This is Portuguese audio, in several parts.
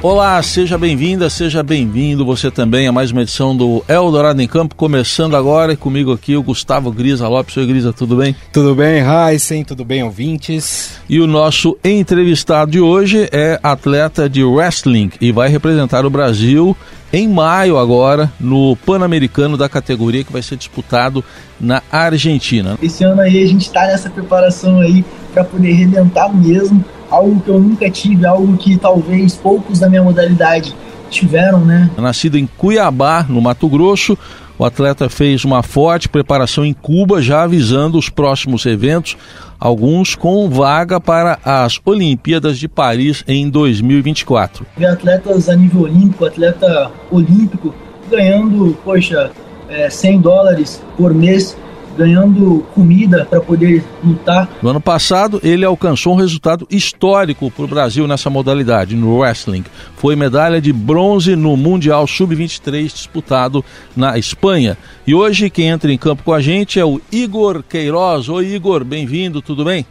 Olá, seja bem-vinda, seja bem-vindo você também a mais uma edição do Eldorado em Campo, começando agora e comigo aqui o Gustavo Grisa Lopes. Oi, Grisa, tudo bem? Tudo bem, Heisen, tudo bem, ouvintes? E o nosso entrevistado de hoje é atleta de wrestling e vai representar o Brasil em maio agora no Pan-Americano da categoria que vai ser disputado na Argentina. Esse ano aí a gente está nessa preparação aí para poder arrebentar mesmo algo que eu nunca tive, algo que talvez poucos da minha modalidade tiveram, né? Nascido em Cuiabá, no Mato Grosso, o atleta fez uma forte preparação em Cuba, já avisando os próximos eventos, alguns com vaga para as Olimpíadas de Paris em 2024. Ver atletas a nível olímpico, atleta olímpico, ganhando, poxa, é, 100 dólares por mês ganhando comida para poder lutar. No ano passado, ele alcançou um resultado histórico para o Brasil nessa modalidade, no wrestling. Foi medalha de bronze no Mundial Sub-23 disputado na Espanha. E hoje quem entra em campo com a gente é o Igor Queiroz. Oi, Igor, bem-vindo, tudo bem?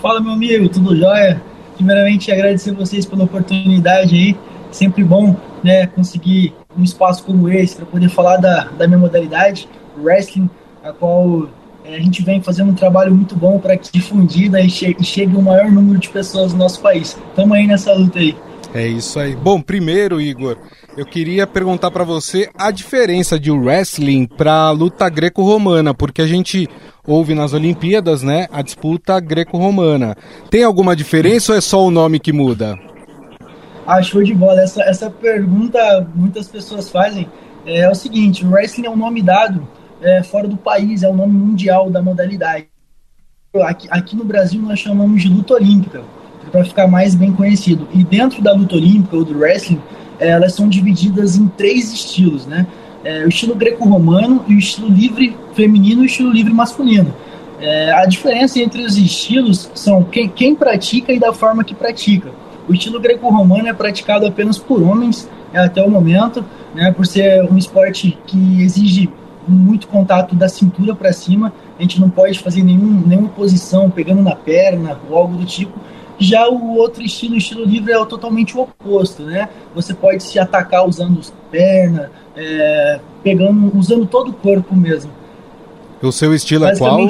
Fala, meu amigo, tudo jóia? Primeiramente, agradecer vocês pela oportunidade aí. Sempre bom né, conseguir um espaço como esse para poder falar da, da minha modalidade, wrestling a qual é, a gente vem fazendo um trabalho muito bom para que difundida e, che e chegue o maior número de pessoas no nosso país. Estamos aí nessa luta aí. É isso aí. Bom, primeiro, Igor, eu queria perguntar para você a diferença de wrestling para luta greco-romana, porque a gente ouve nas Olimpíadas, né, a disputa greco-romana. Tem alguma diferença ou é só o nome que muda? Ah, show de bola. Essa, essa pergunta muitas pessoas fazem. É, é o seguinte, o wrestling é um nome dado é, fora do país, é o nome mundial da modalidade. Aqui, aqui no Brasil nós chamamos de luta olímpica, para ficar mais bem conhecido. E dentro da luta olímpica ou do wrestling, é, elas são divididas em três estilos, né? É, o estilo greco-romano e o estilo livre feminino e o estilo livre masculino. É, a diferença entre os estilos são quem, quem pratica e da forma que pratica. O estilo greco-romano é praticado apenas por homens é, até o momento, né, por ser um esporte que exige muito contato da cintura para cima, a gente não pode fazer nenhum, nenhuma posição pegando na perna ou algo do tipo. Já o outro estilo, o estilo livre, é totalmente o oposto, né? Você pode se atacar usando perna, é, pegando, usando todo o corpo mesmo. O seu estilo é qual?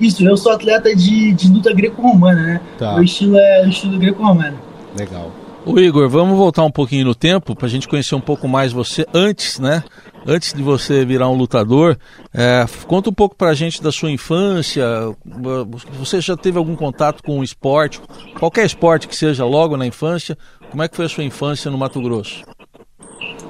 Isso, eu sou atleta de, de luta greco-romana, né? Tá. O estilo é o estilo greco-romano. Legal. O Igor, vamos voltar um pouquinho no tempo para a gente conhecer um pouco mais você antes, né? Antes de você virar um lutador, é, conta um pouco para a gente da sua infância. Você já teve algum contato com o esporte, qualquer esporte que seja logo na infância? Como é que foi a sua infância no Mato Grosso?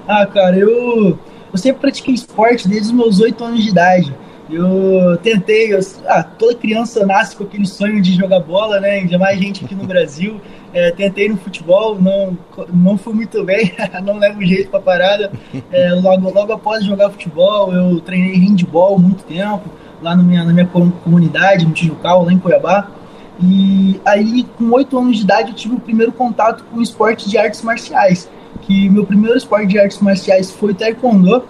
Ah, cara, eu, eu sempre pratiquei esporte desde os meus oito anos de idade. Eu tentei, eu, ah, toda criança nasce com aquele sonho de jogar bola, né? Ainda mais gente aqui no Brasil. É, tentei no futebol, não, não fui muito bem, não levo jeito pra parada. É, logo, logo após jogar futebol, eu treinei handball muito tempo, lá na minha, na minha comunidade, no Tijucal, lá em Cuiabá. E aí, com oito anos de idade, eu tive o primeiro contato com esporte de artes marciais. Que meu primeiro esporte de artes marciais foi taekwondo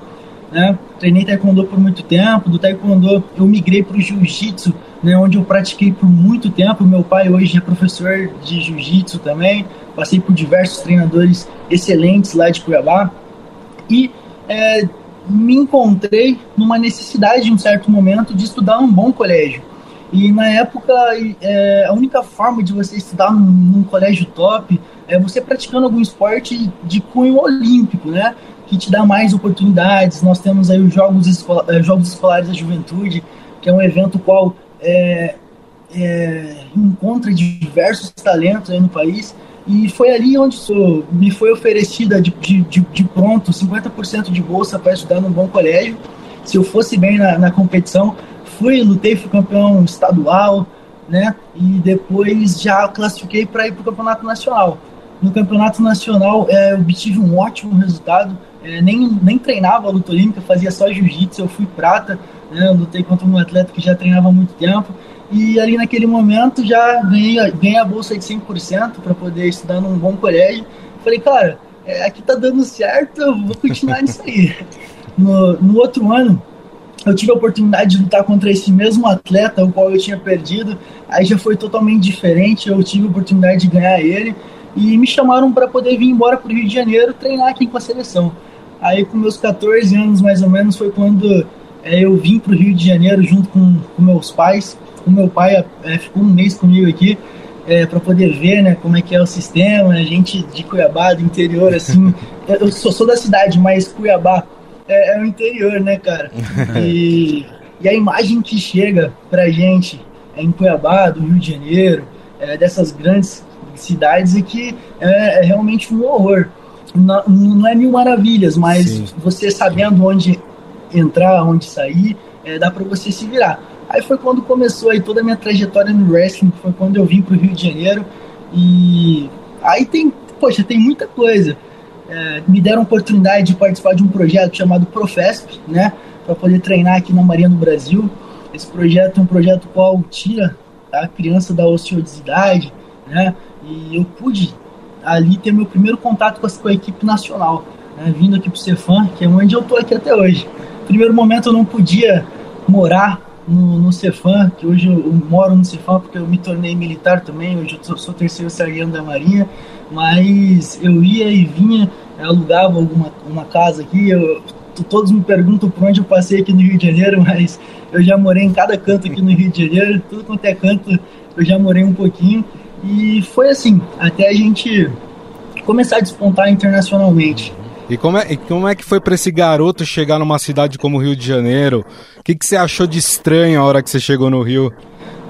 né? Treinei taekwondo por muito tempo, do taekwondo eu migrei para o jiu-jitsu, né, onde eu pratiquei por muito tempo. Meu pai hoje é professor de jiu-jitsu também. Passei por diversos treinadores excelentes lá de Cuiabá e é, me encontrei numa necessidade, em um certo momento, de estudar num bom colégio. E na época, é, a única forma de você estudar num, num, colégio top é você praticando algum esporte de cunho olímpico, né? Que te dá mais oportunidades. Nós temos aí os Jogos, Escola, eh, Jogos Escolares da Juventude, que é um evento qual é, é, encontra diversos talentos aí no país. E foi ali onde sou, me foi oferecida de, de, de pronto 50% de bolsa para estudar num bom colégio. Se eu fosse bem na, na competição, fui, lutei, fui campeão estadual, né? E depois já classifiquei para ir para o campeonato nacional. No campeonato nacional, é, obtive um ótimo resultado é, nem, nem treinava luta olímpica, fazia só jiu-jitsu, eu fui prata, né, eu lutei contra um atleta que já treinava há muito tempo, E ali naquele momento já ganhei, ganhei a bolsa de 100% para poder estudar num bom colégio. Falei, cara, é, aqui tá dando certo, eu vou continuar nisso aí. No, no outro ano, eu tive a oportunidade de lutar contra esse mesmo atleta, o qual eu tinha perdido. Aí já foi totalmente diferente, eu tive a oportunidade de ganhar ele. E me chamaram para poder vir embora para o Rio de Janeiro treinar aqui com a seleção. Aí, com meus 14 anos mais ou menos, foi quando é, eu vim para o Rio de Janeiro junto com, com meus pais. O meu pai é, ficou um mês comigo aqui é, para poder ver né, como é que é o sistema. A gente de Cuiabá, do interior, assim. eu sou, sou da cidade, mas Cuiabá é, é o interior, né, cara? E, e, a imagem que chega pra gente é em Cuiabá, do Rio de Janeiro, é, dessas grandes cidades, é que é realmente um horror. Não, não, é mil maravilhas, mas Sim. você sabendo onde entrar, onde sair, é, dá para você se virar. Aí foi quando começou aí toda a minha trajetória no wrestling, foi quando eu vim pro Rio de Janeiro e aí tem, poxa, tem muita coisa é, me deram a oportunidade de participar de um projeto chamado Profesp, né, para poder treinar aqui na Marinha do Brasil. Esse projeto é um projeto qual tira a criança da ociosidade, né, e eu pude ali ter meu primeiro contato com a, com a equipe nacional, né, vindo aqui para o Cefam, que é onde eu estou aqui até hoje. Primeiro momento eu não podia morar no, no que hoje eu, eu, moro no Cefam porque eu me tornei militar também, hoje eu sou, sou terceiro sargento da Marinha, mas eu ia e vinha, alugava alguma uma casa aqui, eu, todos me perguntam por onde eu passei aqui no Rio de Janeiro, mas eu já morei em cada canto aqui no Rio de Janeiro, tudo quanto é canto eu já morei um pouquinho, e foi assim, até a gente começar a despontar internacionalmente. E como é, e como é que foi para esse garoto chegar numa cidade como o Rio de Janeiro? O que, que você achou de estranho a hora que você chegou no Rio?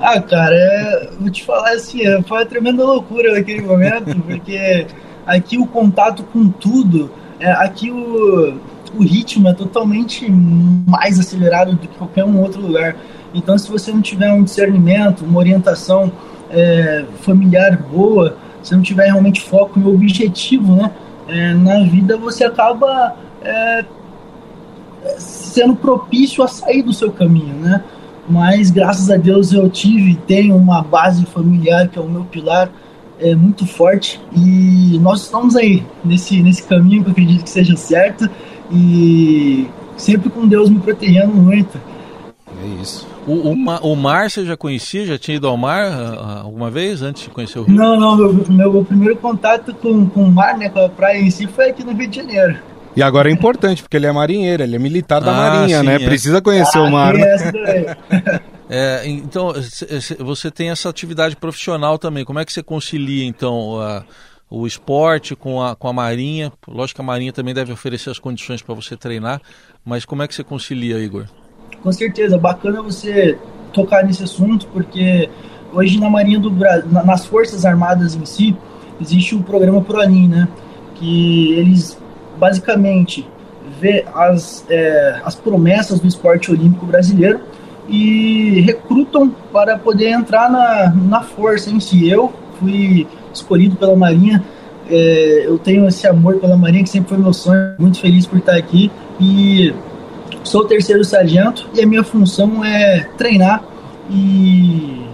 Ah, cara, é, vou te falar assim, é, foi uma tremenda loucura naquele momento, porque aqui o contato com tudo, é, aqui o, o ritmo é totalmente mais acelerado do que qualquer um outro lugar. Então, se você não tiver um discernimento, uma orientação é, familiar boa, se não tiver realmente foco e objetivo, né? é, na vida você acaba é, sendo propício a sair do seu caminho, né? Mas graças a Deus eu tive, tenho uma base familiar que é o meu pilar é muito forte e nós estamos aí nesse nesse caminho que eu acredito que seja certo e sempre com Deus me protegendo muito. É isso. O, o, o, mar você já conhecia? Já tinha ido ao mar uh, alguma vez antes de conhecer o Rio? Não, não. Meu, meu, meu, primeiro contato com, com o mar, né, com a praia em si, foi aqui no Rio de Janeiro. E agora é importante, porque ele é marinheiro, ele é militar da ah, Marinha, sim, né? É. Precisa conhecer ah, o mar. Né? É, então, você tem essa atividade profissional também. Como é que você concilia, então, a, o esporte com a, com a Marinha? Lógico que a Marinha também deve oferecer as condições para você treinar, mas como é que você concilia, Igor? Com certeza, bacana você tocar nesse assunto, porque hoje na Marinha do Brasil, nas Forças Armadas em si, existe o programa ProAnim, né? Que eles basicamente vê as, é, as promessas do esporte olímpico brasileiro e recrutam para poder entrar na, na força em si. Eu fui escolhido pela Marinha, é, eu tenho esse amor pela Marinha que sempre foi meu sonho, muito feliz por estar aqui e Sou o terceiro sargento e a minha função é treinar e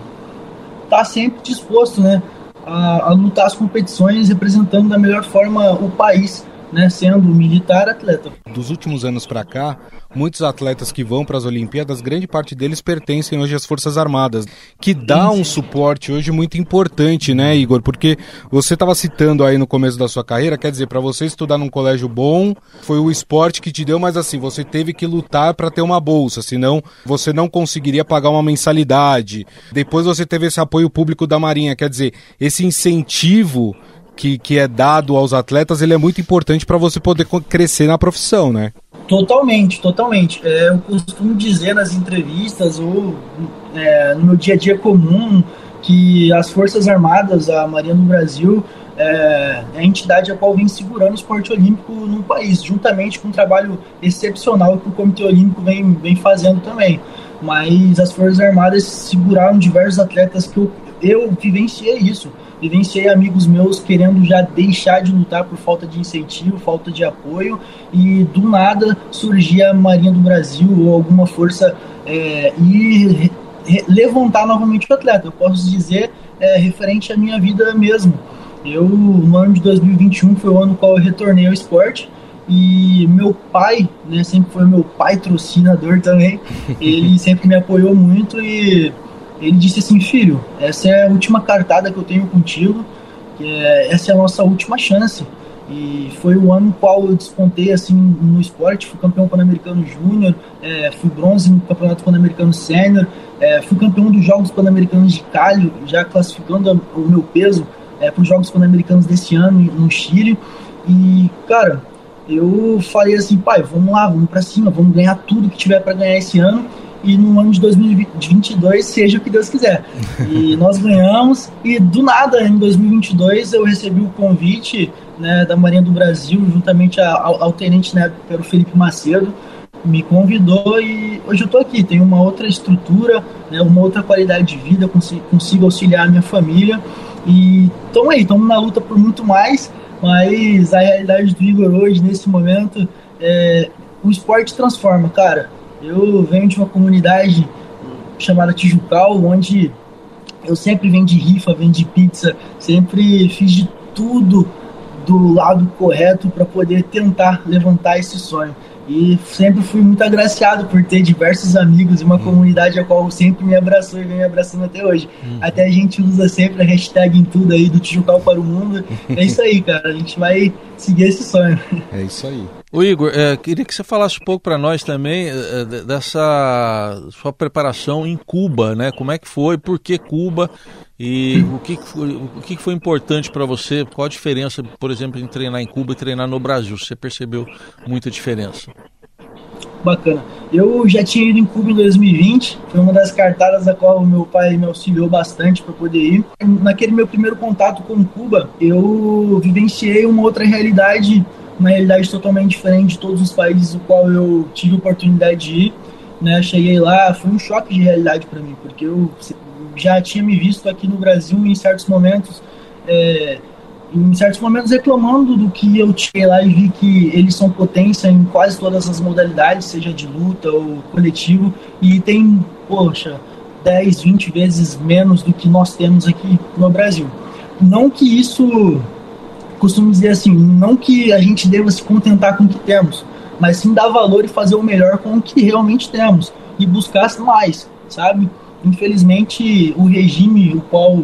estar tá sempre disposto né, a, a lutar as competições representando da melhor forma o país né, sendo militar atleta. Dos últimos anos para cá, muitos atletas que vão para as Olimpíadas, grande parte deles pertencem hoje às Forças Armadas, que dá um suporte hoje muito importante, né, Igor? Porque você estava citando aí no começo da sua carreira, quer dizer, para você estudar num colégio bom, foi o esporte que te deu, mas assim, você teve que lutar para ter uma bolsa, senão você não conseguiria pagar uma mensalidade. Depois você teve esse apoio público da Marinha, quer dizer, esse incentivo que, que é dado aos atletas, ele é muito importante para você poder crescer na profissão, né? Totalmente, totalmente. É, eu costumo dizer nas entrevistas ou é, no meu dia a dia comum que as Forças Armadas, a Marinha do Brasil, é, é a entidade a qual vem segurando o esporte olímpico no país, juntamente com um trabalho excepcional que o Comitê Olímpico vem, vem fazendo também. Mas as Forças Armadas seguraram diversos atletas que eu, eu vivenciei isso vivenciei amigos meus querendo já deixar de lutar por falta de incentivo, falta de apoio, e do nada surgia a Marinha do Brasil ou alguma força é, e levantar novamente o atleta. Eu posso dizer é, referente à minha vida mesmo. Eu, no ano de 2021, foi o ano no qual eu retornei ao esporte. E meu pai, né, sempre foi meu pai patrocinador também. Ele sempre me apoiou muito e ele disse assim: Filho, essa é a última cartada que eu tenho contigo, é, essa é a nossa última chance. E foi o ano no qual eu despontei assim no esporte, fui campeão pan-americano júnior, é, fui bronze no campeonato pan-americano sênior, é, fui campeão dos Jogos Pan-Americanos de Cali, já classificando o meu peso é, para os Jogos Pan-Americanos desse ano no Chile. E, cara, eu falei assim, pai, vamos lá, vamos para cima, vamos ganhar tudo que tiver para ganhar esse ano e no ano de 2022 seja o que Deus quiser. E nós ganhamos e do nada em 2022 eu recebi o convite né, da Marinha do Brasil juntamente ao, ao tenente né, pelo Felipe Macedo me convidou e hoje eu estou aqui. Tenho uma outra estrutura, né, uma outra qualidade de vida, consigo, consigo auxiliar a minha família e estamos aí, estamos na luta por muito mais. Mas a realidade do Igor hoje, nesse momento, é, o esporte transforma, cara eu venho de uma comunidade chamada Tijucal, onde eu sempre vendi rifa, vendi pizza, sempre fiz de tudo do lado correto para poder tentar levantar esse sonho. E sempre fui muito agraciado por ter diversos amigos e uma hum. comunidade a qual sempre me abraçou e vem me abraçando até hoje. Hum. Até a gente usa sempre a hashtag em tudo aí do Tijucal para o mundo. É isso aí, cara. A gente vai seguir esse sonho. É isso aí. O Igor, é, queria que você falasse um pouco para nós também é, dessa sua preparação em Cuba, né? Como é que foi, por que Cuba e o que, foi, o que foi importante para você? Qual a diferença, por exemplo, em treinar em Cuba e treinar no Brasil? Você percebeu muita diferença? Bacana. Eu já tinha ido em Cuba em 2020, foi uma das cartadas a qual meu pai me auxiliou bastante para poder ir. Naquele meu primeiro contato com Cuba, eu vivenciei uma outra realidade uma realidade totalmente diferente de todos os países no qual eu tive oportunidade de ir. Né? Cheguei lá, foi um choque de realidade para mim, porque eu já tinha me visto aqui no Brasil em certos momentos, é, em certos momentos reclamando do que eu cheguei lá e vi que eles são potência em quase todas as modalidades, seja de luta ou coletivo, e tem, poxa, 10, 20 vezes menos do que nós temos aqui no Brasil. Não que isso costumo dizer assim, não que a gente deva se contentar com o que temos, mas sim dar valor e fazer o melhor com o que realmente temos e buscar mais, sabe? Infelizmente, o regime o qual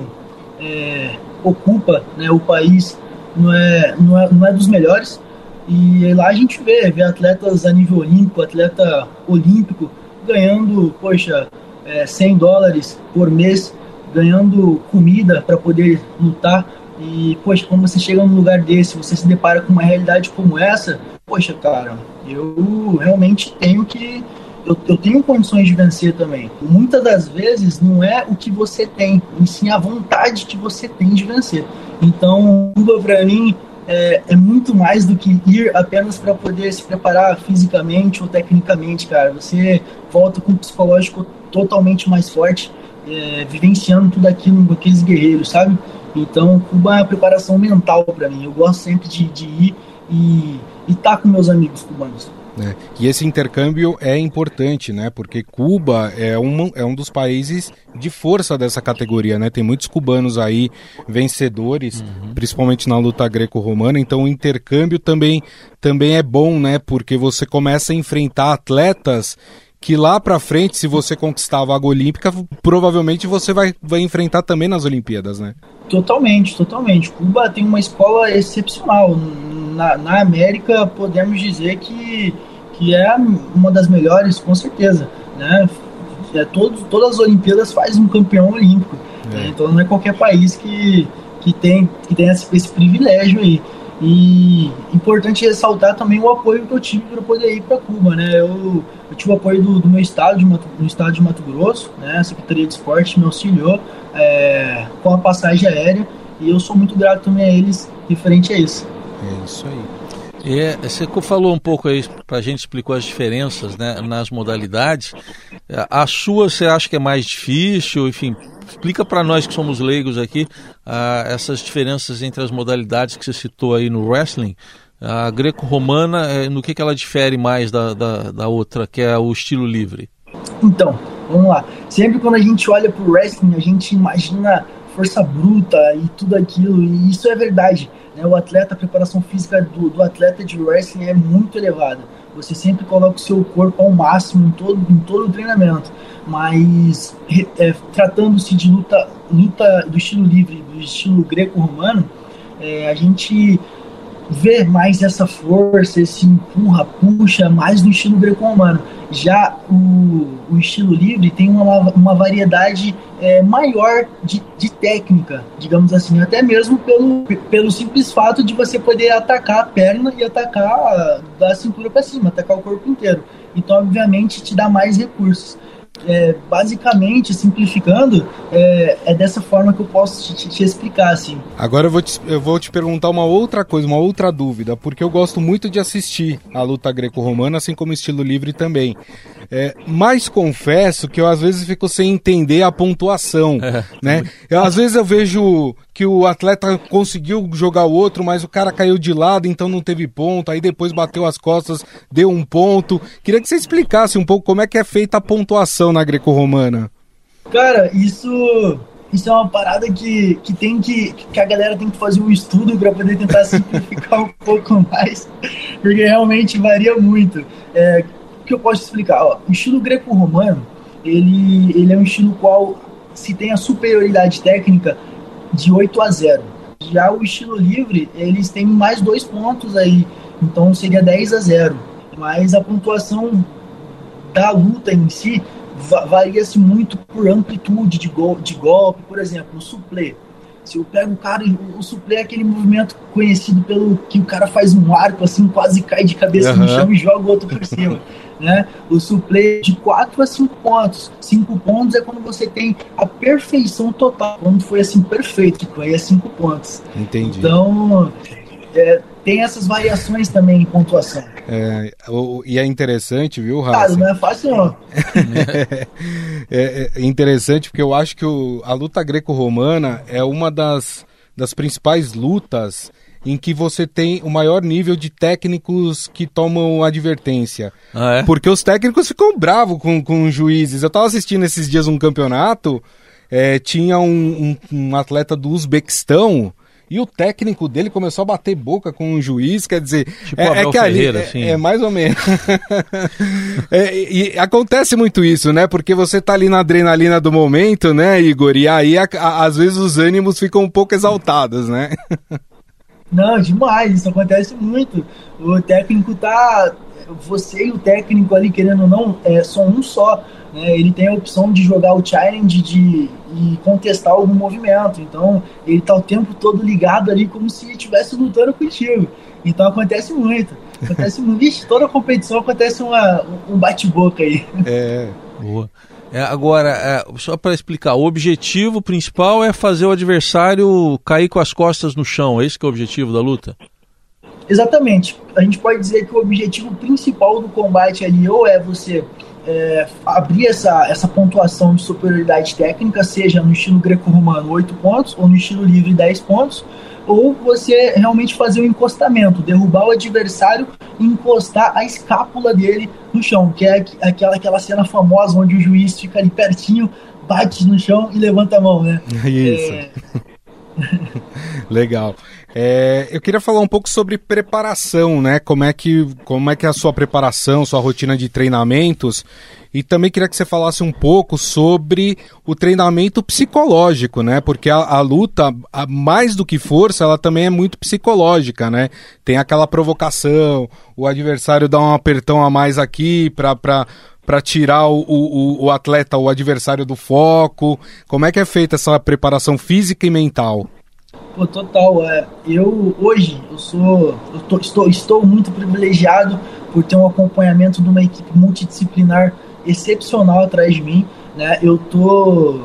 é, ocupa né, o país não é, não, é, não é dos melhores. E lá a gente vê, vê atletas a nível olímpico, atleta olímpico, ganhando, poxa, é, 100 dólares por mês, ganhando comida para poder lutar. E, poxa, quando você chega num lugar desse, você se depara com uma realidade como essa, poxa, cara, eu realmente tenho que. Eu, eu tenho condições de vencer também. Muitas das vezes não é o que você tem, e sim a vontade que você tem de vencer. Então, Cuba para mim é, é, muito mais do que ir apenas para poder se preparar fisicamente ou tecnicamente, cara. Você volta com o psicológico totalmente mais forte, é, vivenciando tudo aquilo com aqueles guerreiros, sabe? Então, Cuba é uma preparação mental para mim. Eu gosto sempre de, de ir e estar tá com meus amigos cubanos. É. E esse intercâmbio é importante, né? Porque Cuba é um, é um dos países de força dessa categoria, né? Tem muitos cubanos aí vencedores, uhum. principalmente na luta greco-romana. Então o intercâmbio também, também é bom, né? Porque você começa a enfrentar atletas que lá para frente, se você conquistar a vaga olímpica, provavelmente você vai, vai enfrentar também nas Olimpíadas, né? Totalmente, totalmente. Cuba tem uma escola excepcional. Na, na América, podemos dizer que, que é uma das melhores, com certeza. Né? É, todo, todas as Olimpíadas faz um campeão olímpico. É. Né? Então não é qualquer país que, que tem, que tem esse, esse privilégio aí. E importante ressaltar também o apoio que eu tive para poder ir para Cuba, né? Eu, eu, tive o apoio do, do meu estado, de Mato, do estado de Mato Grosso, né? A Secretaria de Esporte me auxiliou é, com a passagem aérea e eu sou muito grato também a eles referente a isso. É isso aí. É, você falou um pouco aí para a gente explicou as diferenças né, nas modalidades. A sua você acha que é mais difícil? Enfim, explica para nós que somos leigos aqui uh, essas diferenças entre as modalidades que você citou aí no wrestling. A greco-romana, eh, no que, que ela difere mais da, da, da outra, que é o estilo livre? Então, vamos lá. Sempre quando a gente olha pro wrestling, a gente imagina força bruta e tudo aquilo, e isso é verdade. Né? O atleta, a preparação física do, do atleta de wrestling é muito elevada. Você sempre coloca o seu corpo ao máximo em todo, em todo o treinamento. Mas é, tratando-se de luta, luta do estilo livre, do estilo greco-romano, é, a gente vê mais essa força, esse empurra, puxa, mais no estilo greco-romano. Já o, o, estilo livre tem uma, uma variedade é, maior de, de técnica, digamos assim, até mesmo pelo, pelo simples fato de você poder atacar a perna e atacar da cintura para cima, atacar o corpo inteiro. Então, obviamente, te dá mais recursos é, basicamente, simplificando, é, é, dessa forma que eu posso te, te, explicar, assim. Agora eu vou, te, eu vou te perguntar uma outra coisa, uma outra dúvida, porque eu gosto muito de assistir a luta greco-romana, assim como estilo livre também. É, mas confesso que eu às vezes fico sem entender a pontuação, é. né? Eu, às vezes eu vejo que o atleta conseguiu jogar o outro, mas o cara caiu de lado, então não teve ponto, aí depois bateu as costas, deu um ponto. Queria que você explicasse um pouco como é que é feita a pontuação na greco-romana. Cara, isso isso é uma parada que, que tem que, que a galera tem que fazer um estudo para poder tentar simplificar um pouco mais, porque realmente varia muito. É, que eu posso explicar? Ó, o estilo greco-romano, ele, ele é um estilo qual se tem a superioridade técnica de 8 a 0. Já o estilo livre, eles têm mais dois pontos aí, então seria 10 a 0. Mas a pontuação da luta em si varia-se muito por amplitude de, gol, de golpe, por exemplo, o suplê. Se eu pego o cara, o suplê é aquele movimento conhecido pelo que o cara faz um arco assim, quase cai de cabeça uhum. no chão e joga o outro por cima. né? O suplê de 4 a 5 pontos. 5 pontos é quando você tem a perfeição total. Quando foi assim perfeito, tipo, aí é 5 pontos. Entendi. Então, é, tem essas variações também em pontuação. É, o, e é interessante, viu, Rafa? Claro, não é fácil não. é, é, interessante porque eu acho que o, a luta greco-romana é uma das, das principais lutas em que você tem o maior nível de técnicos que tomam advertência. Ah, é? Porque os técnicos ficam bravos com, com os juízes. Eu estava assistindo esses dias um campeonato, é, tinha um, um, um, atleta do Uzbequistão. E o técnico dele começou a bater boca com o juiz, quer dizer, tipo é, é que ali Ferreira, assim. é, mais ou menos. é, e acontece muito isso, né? Porque você tá ali na adrenalina do momento, né, Igor? E aí, a, a, às vezes, os ânimos ficam um pouco exaltados, né? Não, demais, isso acontece muito. O técnico tá. Você e o técnico ali, querendo ou não, é só um só. Né? Ele tem a opção de jogar o challenge de, e contestar algum movimento. Então, ele tá o tempo todo ligado ali como se estivesse lutando contigo. Então acontece muito. Acontece muito. Vixe, toda competição acontece uma, um bate-boca aí. É. Boa. É, agora, é, só para explicar, o objetivo principal é fazer o adversário cair com as costas no chão, é esse que é o objetivo da luta? Exatamente. A gente pode dizer que o objetivo principal do combate ali ou é você é, abrir essa, essa pontuação de superioridade técnica, seja no estilo greco-romano 8 pontos ou no estilo livre 10 pontos, ou você realmente fazer o um encostamento, derrubar o adversário e encostar a escápula dele no chão, que é aquela, aquela cena famosa onde o juiz fica ali pertinho, bate no chão e levanta a mão, né? Isso. É... Legal. É, eu queria falar um pouco sobre preparação, né? Como é que como é que é a sua preparação, sua rotina de treinamentos e também queria que você falasse um pouco sobre o treinamento psicológico, né? Porque a, a luta, a, mais do que força, ela também é muito psicológica, né? Tem aquela provocação, o adversário dá um apertão a mais aqui para para tirar o, o, o atleta, o adversário do foco? Como é que é feita essa preparação física e mental? Pô, total. É, eu hoje eu sou, eu tô, estou, estou muito privilegiado por ter um acompanhamento de uma equipe multidisciplinar excepcional atrás de mim, né? Eu tô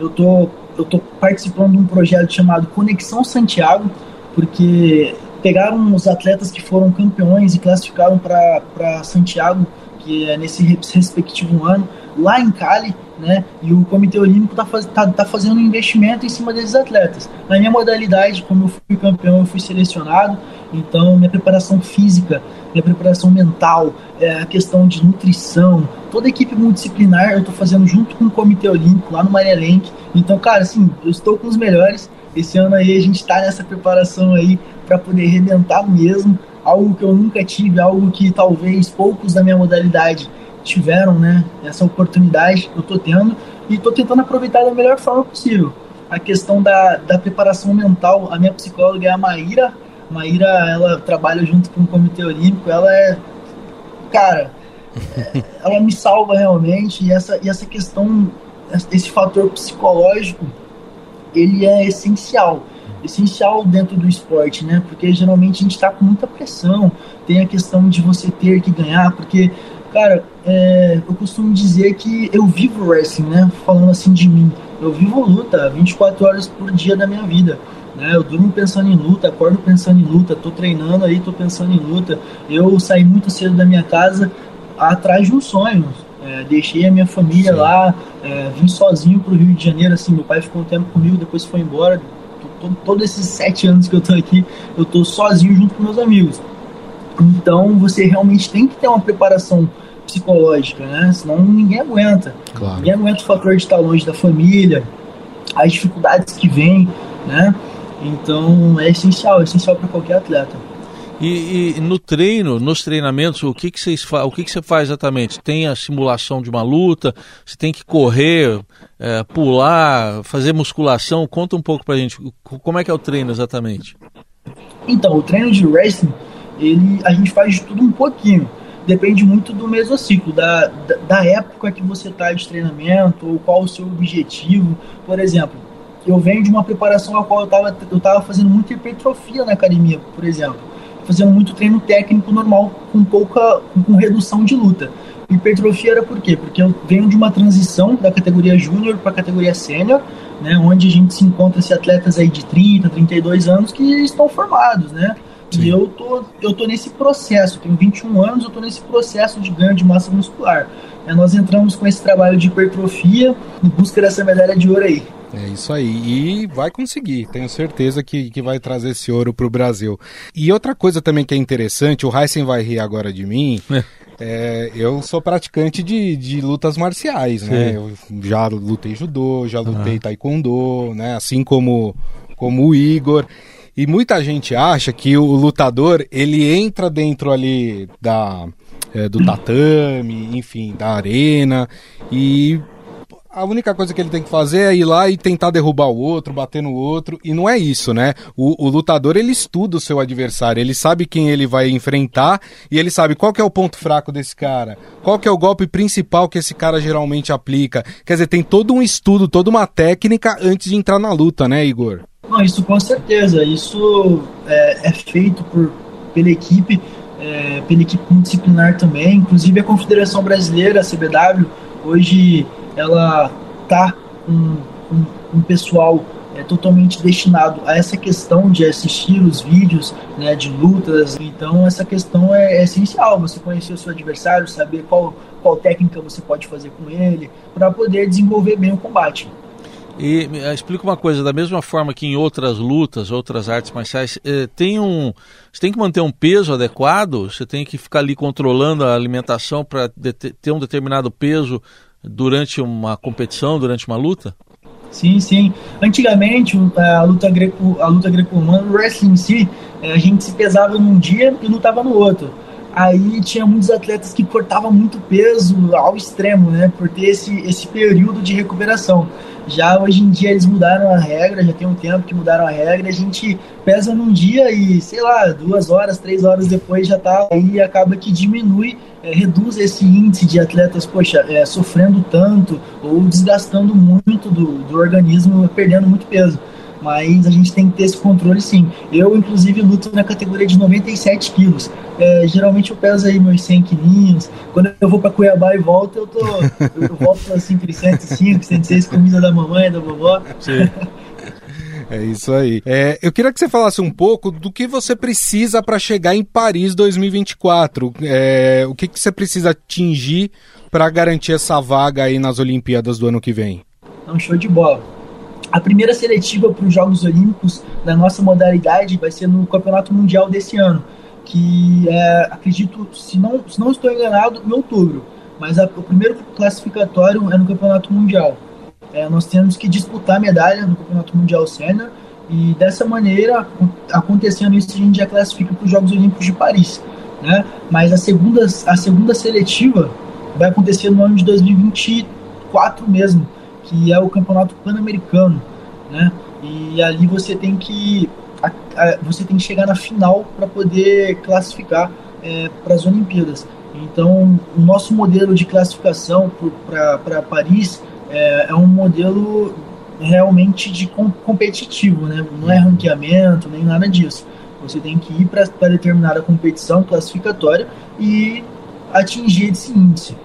eu tô eu tô participando de um projeto chamado Conexão Santiago, porque pegaram os atletas que foram campeões e classificaram para Santiago, que é nesse respectivo ano, lá em Cali, né? E o Comitê Olímpico está faz, tá, tá fazendo um investimento em cima desses atletas. Na minha modalidade, como eu fui campeão, eu fui selecionado, então minha preparação física, minha preparação mental, é, a questão de nutrição, toda a equipe multidisciplinar eu estou fazendo junto com o Comitê Olímpico lá no Maria. Então, cara, assim, eu estou com os melhores. Esse ano aí a gente está nessa preparação aí para poder arrebentar mesmo, algo que eu nunca tive, algo que talvez poucos da minha modalidade tiveram, né? Essa oportunidade eu tô tendo e tô tentando aproveitar da melhor forma possível. A questão da, da preparação mental, a minha psicóloga é a Maíra. Maíra, ela trabalha junto com o Comitê Olímpico, ela é. Cara, ela me salva realmente. E essa, e essa questão, esse fator psicológico, ele é essencial essencial dentro do esporte, né? Porque geralmente a gente está com muita pressão, tem a questão de você ter que ganhar, porque Cara, é, eu costumo dizer que eu vivo wrestling, né? Falando assim de mim. Eu vivo luta 24 horas por dia da minha vida. Né? Eu durmo pensando em luta, acordo pensando em luta, tô treinando aí, tô pensando em luta. Eu saí muito cedo da minha casa atrás de um sonho. É, deixei a minha família Sim. lá, é, vim sozinho pro Rio de Janeiro, assim, meu pai ficou um tempo comigo, depois foi embora. Todos esses sete anos que eu tô aqui, eu tô sozinho junto com meus amigos. Então você realmente tem que ter uma preparação psicológica, né? Senão ninguém aguenta. Claro. Ninguém aguenta o fator de estar longe da família, as dificuldades que vêm, né? Então é essencial, é essencial para qualquer atleta. E, e, no treino, nos treinamentos, o que que vocês o que que você faz exatamente? Tem a simulação de uma luta? Você tem que correr, é, pular, fazer musculação? Conta um pouco pra gente. Como é que é o treino exatamente? Então, o treino de wrestling ele, a gente faz de tudo um pouquinho. Depende muito do mesociclo, da, da, da época que você está de treinamento, ou qual o seu objetivo. Por exemplo, eu venho de uma preparação a qual eu estava eu tava fazendo muita hipertrofia na academia, por exemplo. Fazendo muito treino técnico normal, com pouca com redução de luta. Hipertrofia era por quê? Porque eu venho de uma transição da categoria júnior para a categoria sênior, né, onde a gente se encontra se atletas aí de 30, 32 anos que estão formados, né? Sim. E eu tô, eu tô nesse processo, tenho 21 anos, eu tô nesse processo de ganho de massa muscular. É, nós entramos com esse trabalho de hipertrofia em busca dessa medalha de ouro aí. É isso aí. E vai conseguir. Tenho certeza que, que vai trazer esse ouro para o Brasil. E outra coisa também que é interessante, o Heisen vai rir agora de mim. É. É, eu sou praticante de, de lutas marciais, né? Eu já lutei judô, já lutei taekwondo, né? Assim como, como o Igor. E muita gente acha que o lutador ele entra dentro ali da é, do tatame, enfim, da arena e a única coisa que ele tem que fazer é ir lá e tentar derrubar o outro, bater no outro, e não é isso, né? O, o, lutador ele estuda o seu adversário, ele sabe quem ele vai enfrentar e ele sabe qual que é o ponto fraco desse cara, qual que é o golpe principal que esse cara geralmente aplica. Quer dizer, tem todo um estudo, toda uma técnica antes de entrar na luta, né, Igor? Não, isso com certeza. Isso é, é feito por, pela equipe, é, pela equipe multidisciplinar também. Inclusive a Confederação Brasileira, a CBW, hoje ela tá com, com um pessoal é, totalmente destinado a essa questão de assistir os vídeos né, de lutas. Então essa questão é, é essencial. Você conhecer o seu adversário, saber qual, qual técnica você pode fazer com ele, para poder desenvolver bem o combate. E explica uma coisa, da mesma forma que em outras lutas, outras artes marciais, eh, tem um, você tem que manter um peso adequado, você tem que ficar ali controlando a alimentação para ter um determinado peso durante uma competição, durante uma luta? Sim, sim. Antigamente, a luta greco, a luta greco-romana, o wrestling em si, eh, a gente se pesava num dia e lutava no outro. Aí tinha muitos atletas que cortavam muito peso ao extremo, né, por ter esse, esse período de recuperação. Já hoje em dia eles mudaram a regra, já tem um tempo que mudaram a regra, a gente pesa num dia e, sei lá, duas horas, três horas depois já tá aí acaba que diminui, é, reduz esse índice de atletas, poxa, é, sofrendo tanto ou desgastando muito do, do organismo, perdendo muito peso mas a gente tem que ter esse controle sim. Eu, inclusive, luto na categoria de 97 quilos. É, geralmente eu peso aí meus 100 quilinhos. Quando eu vou para Cuiabá e volto, eu tô eu volto assim entre 105, 106, comida da mamãe, da vovó. Sim. É isso aí. É, eu queria que você falasse um pouco do que você precisa para chegar em Paris 2024. É, o que, que você precisa atingir para garantir essa vaga aí nas Olimpíadas do ano que vem? É um show de bola. A primeira seletiva para os Jogos Olímpicos da nossa modalidade vai ser no Campeonato Mundial desse ano, que é, acredito, se não, se não estou enganado, em outubro. Mas a, o primeiro classificatório é no Campeonato Mundial. É, nós temos que disputar medalha no Campeonato Mundial Sênior e dessa maneira, acontecendo isso, a gente já classifica para os Jogos Olímpicos de Paris. Né? Mas a segunda, a segunda seletiva vai acontecer no ano de 2024 mesmo, que é o Campeonato Pan-Americano. Né? E ali você tem que a, a, você tem que chegar na final para poder classificar é, para as Olimpíadas. Então, o nosso modelo de classificação para Paris é, é um modelo realmente de com, competitivo, né? Não é ranqueamento nem nada disso. Você tem que ir para determinada competição classificatória e atingir esse índice.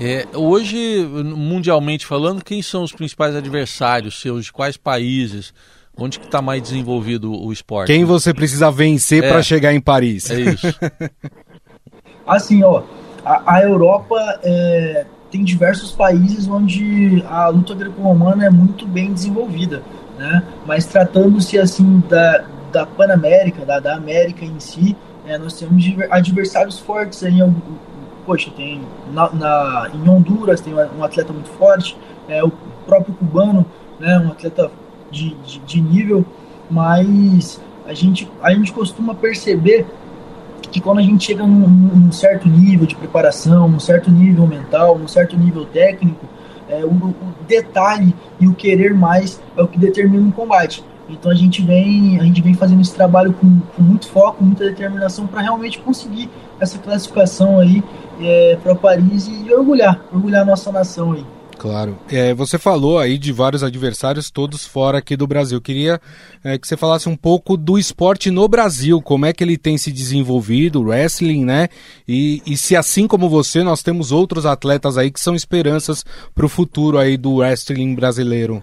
É, hoje, mundialmente falando, quem são os principais adversários seus? De quais países? Onde que está mais desenvolvido o esporte? Quem você precisa vencer é, para chegar em Paris? É isso. assim, ó, a, a Europa é, tem diversos países onde a luta greco-romana é muito bem desenvolvida, né? Mas tratando-se assim da, da Panamérica, da, da América em si, é, nós temos adversários fortes aí. Poxa, tem na, na, em Honduras tem um atleta muito forte, é, o próprio cubano, né, um atleta de, de, de nível, mas a gente, a gente costuma perceber que quando a gente chega num, num, certo nível de preparação, num certo nível mental, num certo nível técnico, é, o, o, detalhe e o querer mais é o que determina um combate. Então a gente vem, a gente vem fazendo esse trabalho com, com muito foco, muita determinação para realmente conseguir essa classificação aí é, para Paris e, orgulhar, orgulhar a nossa nação aí. Claro. É, você falou aí de vários adversários, todos fora aqui do Brasil. Queria é, que você falasse um pouco do esporte no Brasil, como é que ele tem se desenvolvido, o wrestling, né? E, e se assim como você, nós temos outros atletas aí que são esperanças para o futuro aí do wrestling brasileiro.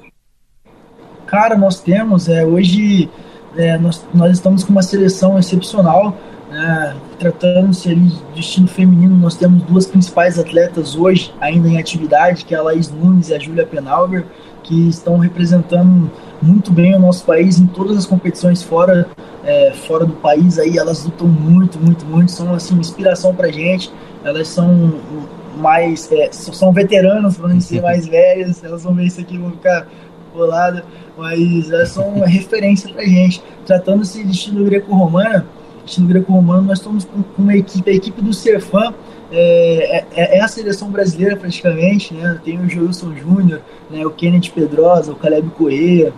Cara, nós temos. É, hoje é, nós, nós estamos com uma seleção excepcional. Né? Tratando-se ali de destino feminino, nós temos duas principais atletas hoje ainda em atividade, que é a Laís Nunes e a Júlia Penalver, que estão representando muito bem o nosso país em todas as competições fora, é, fora do país. Aí elas lutam muito, muito, muito, são assim inspiração para gente. Elas são mais é, são veteranas, vão ser mais velhas. Elas vão ver isso aqui, vão ficar boladas, mas elas são uma referência para gente. Tratando-se de estilo greco-romana estilo greco-romano, nós estamos com uma equipe, a equipe do Serfan é, é, é, a seleção brasileira praticamente, né? Tem o Joilson Júnior, né? o Kenneth Pedrosa, o Caleb Correia,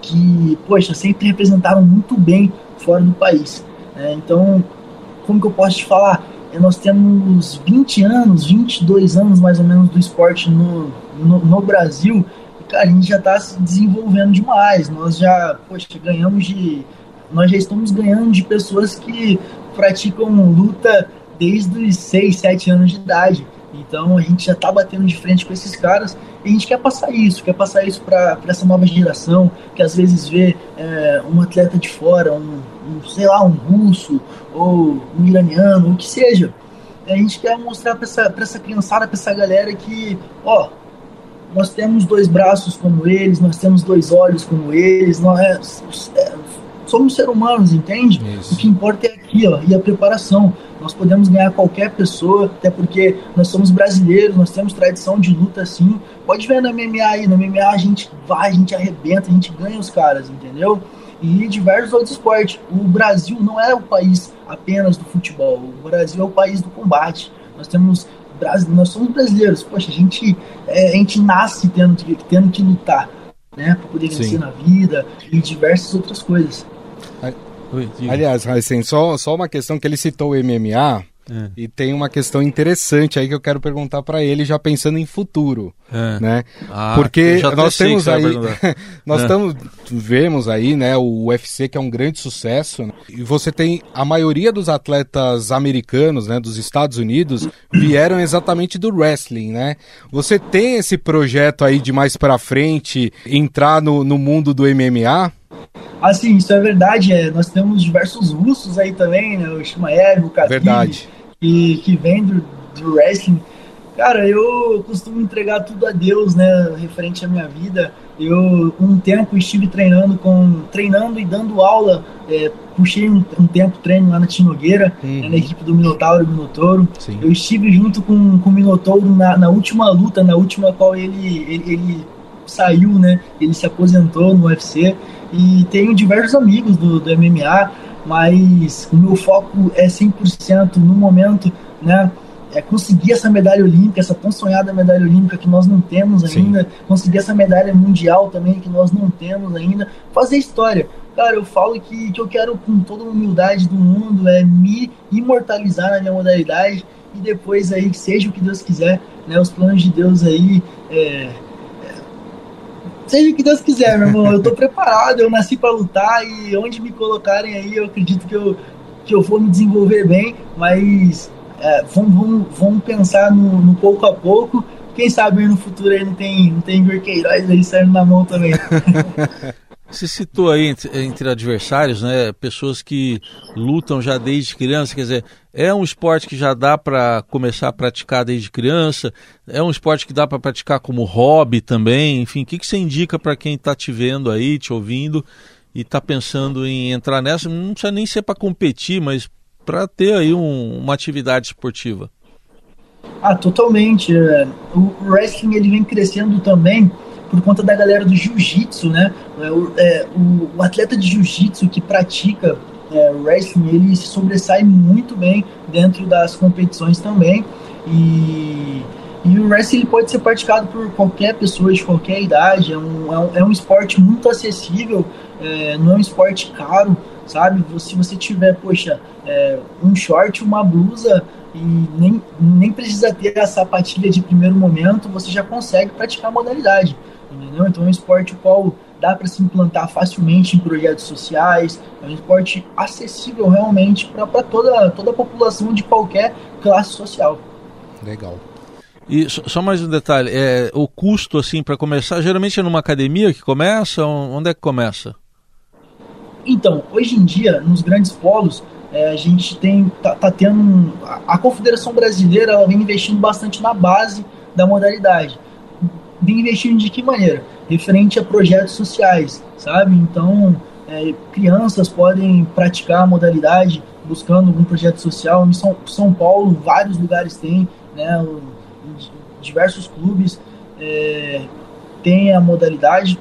que, poxa, sempre representaram muito bem fora do país. Né? Então, como que eu posso te falar? É, nós temos 20 anos, 22 anos mais ou menos do esporte no, no, no Brasil, e, cara, a gente já está se desenvolvendo demais. Nós já, poxa, ganhamos de nós já estamos ganhando de pessoas que praticam luta desde os 6, 7 anos de idade. Então a gente já está batendo de frente com esses caras e a gente quer passar isso, quer passar isso para essa nova geração que às vezes vê é, um atleta de fora, um, um, sei lá, um russo ou um iraniano, o que seja. A gente quer mostrar para essa, essa criançada, para essa galera que, ó, nós temos dois braços como eles, nós temos dois olhos como eles, nós, é, somos seres humanos, entende? Isso. O que importa é aqui, ó, e a preparação. Nós podemos ganhar qualquer pessoa, até porque nós somos brasileiros, nós temos tradição de luta assim. Pode ver no MMA aí, no MMA a gente vai, a gente arrebenta, a gente ganha os caras, entendeu? E diversos outros esportes. O Brasil não é o país apenas do futebol, o Brasil é o país do combate. Nós temos nós somos brasileiros, poxa, a gente, é, a gente nasce tendo, tendo que lutar, né, para poder vencer Sim. na vida e diversas outras coisas. Aliás, Raicen, só, só uma questão que ele citou o MMA. É. E tem uma questão interessante aí que eu quero perguntar para ele, já pensando em futuro, é. né? Ah, Porque nós temos aí, nós estamos, vemos aí, né, o UFC que é um grande sucesso, né? e você tem a maioria dos atletas americanos, né, dos Estados Unidos, vieram exatamente do wrestling, né? Você tem esse projeto aí de mais para frente entrar no, no mundo do MMA? Assim, isso é verdade. É, nós temos diversos russos aí também, né? O Shimaev, o Khabib. Que, que vem do, do wrestling. Cara, eu costumo entregar tudo a Deus, né? Referente à minha vida. Eu, um tempo, estive treinando com treinando e dando aula. É, puxei um, um, tempo treino lá na Tinogueira, uhum. né, na equipe do Minotauro e Minotouro. Sim. Eu estive junto com, com o Minotouro na, na última luta, na última qual ele, ele, ele saiu, né? Ele se aposentou no UFC e tenho diversos amigos do, do MMA, mas o meu foco é 100% no momento, né? É conseguir essa medalha olímpica, essa tão sonhada medalha olímpica que nós não temos ainda, Sim. conseguir essa medalha mundial também que nós não temos ainda, fazer história. Cara, eu falo que, que eu quero, com toda a humildade do mundo, é me imortalizar na minha modalidade e depois aí, seja o que Deus quiser, né? Os planos de Deus aí, é, seja o que Deus quiser, meu irmão. Eu tô preparado, eu nasci para lutar e onde me colocarem aí, eu acredito que eu, que eu vou me desenvolver bem, mas é, vamos, vamos, vamos pensar no, no, pouco a pouco. Quem sabe no futuro aí não tem, não tem Queiroz aí saindo na mão também. Você citou aí entre, entre, adversários, né, pessoas que lutam já desde criança, quer dizer, é um esporte que já dá para começar a praticar desde criança, é um esporte que dá para praticar como hobby também, enfim, o que, que você indica para quem está te vendo aí, te ouvindo e está pensando em entrar nessa? Não precisa nem ser para competir, mas para ter aí um, uma atividade esportiva. Ah, totalmente. É, o wrestling ele vem crescendo também por conta da galera do jiu-jitsu, né? É, o, é, o, o, atleta de jiu-jitsu que pratica é, wrestling, ele se sobressai muito bem dentro das competições também. E, e o wrestling pode ser praticado por qualquer pessoa de qualquer idade. É um, é um, é um esporte muito acessível, é, não é um esporte caro, sabe? Se você tiver, poxa, é, um short, uma blusa e nem, nem precisa ter a sapatilha de primeiro momento, você já consegue praticar a modalidade entendeu? Então é um esporte qual dá para se implantar facilmente em projetos sociais, é um esporte acessível realmente para toda, toda a população de qualquer classe social. Legal. E só mais um detalhe, é, o custo assim para começar, geralmente é numa academia que começa, onde é que começa? Então, hoje em dia, nos grandes polos, é, a gente tem tá, tá tendo a, a Confederação Brasileira ela vem investindo bastante na base da modalidade vem investindo de que maneira? Referente a projetos sociais, sabe? Então, é, crianças podem praticar a modalidade buscando algum projeto social. Em São, São Paulo, vários lugares têm, né? Diversos clubes é, têm a modalidade.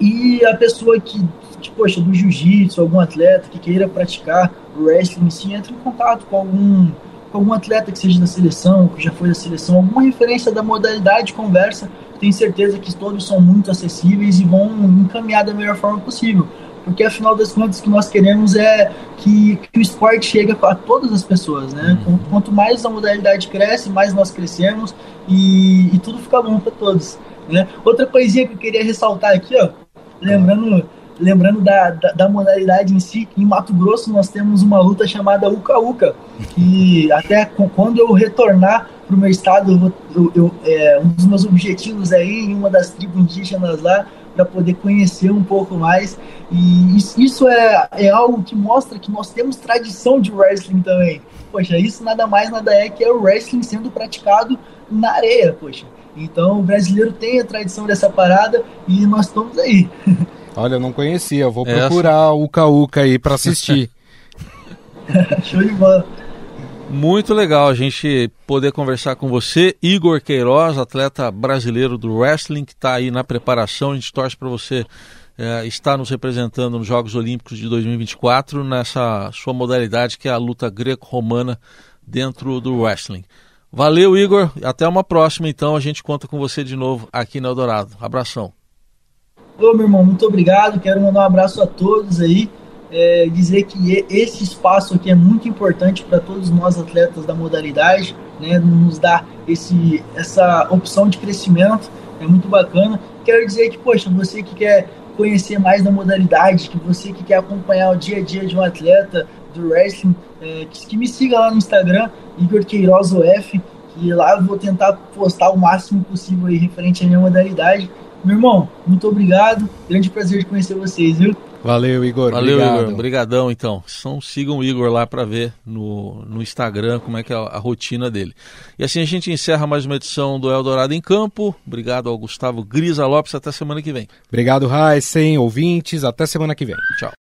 E a pessoa que, que poxa, do jiu-jitsu, algum atleta que queira praticar o wrestling, sim, entra em contato com algum algum atleta que seja da seleção, que já foi da seleção, alguma referência da modalidade, conversa. Tenho certeza que todos são muito acessíveis e vão encaminhar da melhor forma possível. Porque afinal das contas, o que nós queremos é que, que o esporte chegue a todas as pessoas, né? Uhum. Quanto mais a modalidade cresce, mais nós crescemos e, e tudo fica bom para todos. Né? Outra coisinha que eu queria ressaltar aqui, ó, lembrando lembrando da, da, da, modalidade em si, em Mato Grosso nós temos uma luta chamada Uca Uca, que até quando eu retornar para o meu estado, eu, eu, é, um dos meus objetivos é ir em uma das tribos indígenas lá, para poder conhecer um pouco mais. E isso, isso é, é algo que mostra que nós temos tradição de wrestling também. Poxa, isso nada mais nada é que é o wrestling sendo praticado na areia, poxa. Então o brasileiro tem a tradição dessa parada e nós estamos aí. Olha, eu não conhecia, eu vou Essa. procurar o Uca Uca aí para assistir. Show de bola. Muito legal a gente poder conversar com você, Igor Queiroz, atleta brasileiro do wrestling, que está aí na preparação. A gente torce para você é, estar nos representando nos Jogos Olímpicos de 2024 nessa sua modalidade que é a luta greco-romana dentro do wrestling. Valeu, Igor. Até uma próxima, então. A gente conta com você de novo aqui no Eldorado. Abração. Ô, meu irmão, muito obrigado. Quero mandar um abraço a todos aí. é, dizer que esse espaço aqui é muito importante para todos nós atletas da modalidade, né, nos dá esse, essa opção de crescimento, é muito bacana. Quero dizer que, poxa, você que quer conhecer mais da modalidade, que você que quer acompanhar o dia a dia de um atleta do wrestling, é, que, que, me siga lá no Instagram, Igor Queiroz OF, que lá eu vou tentar postar o máximo possível aí referente à minha modalidade. Meu irmão, muito obrigado, grande prazer de conhecer vocês, viu? Valeu, Igor. Valeu, Obrigado. Igor. Obrigadão, então. Então sigam o Igor lá para ver no, no Instagram como é que é a, a, rotina dele. E assim a gente encerra mais uma edição do Eldorado em Campo. Obrigado ao Gustavo Grisa Lopes. Até semana que vem. Obrigado, Raíssen, ouvintes. Até semana que vem. Tchau.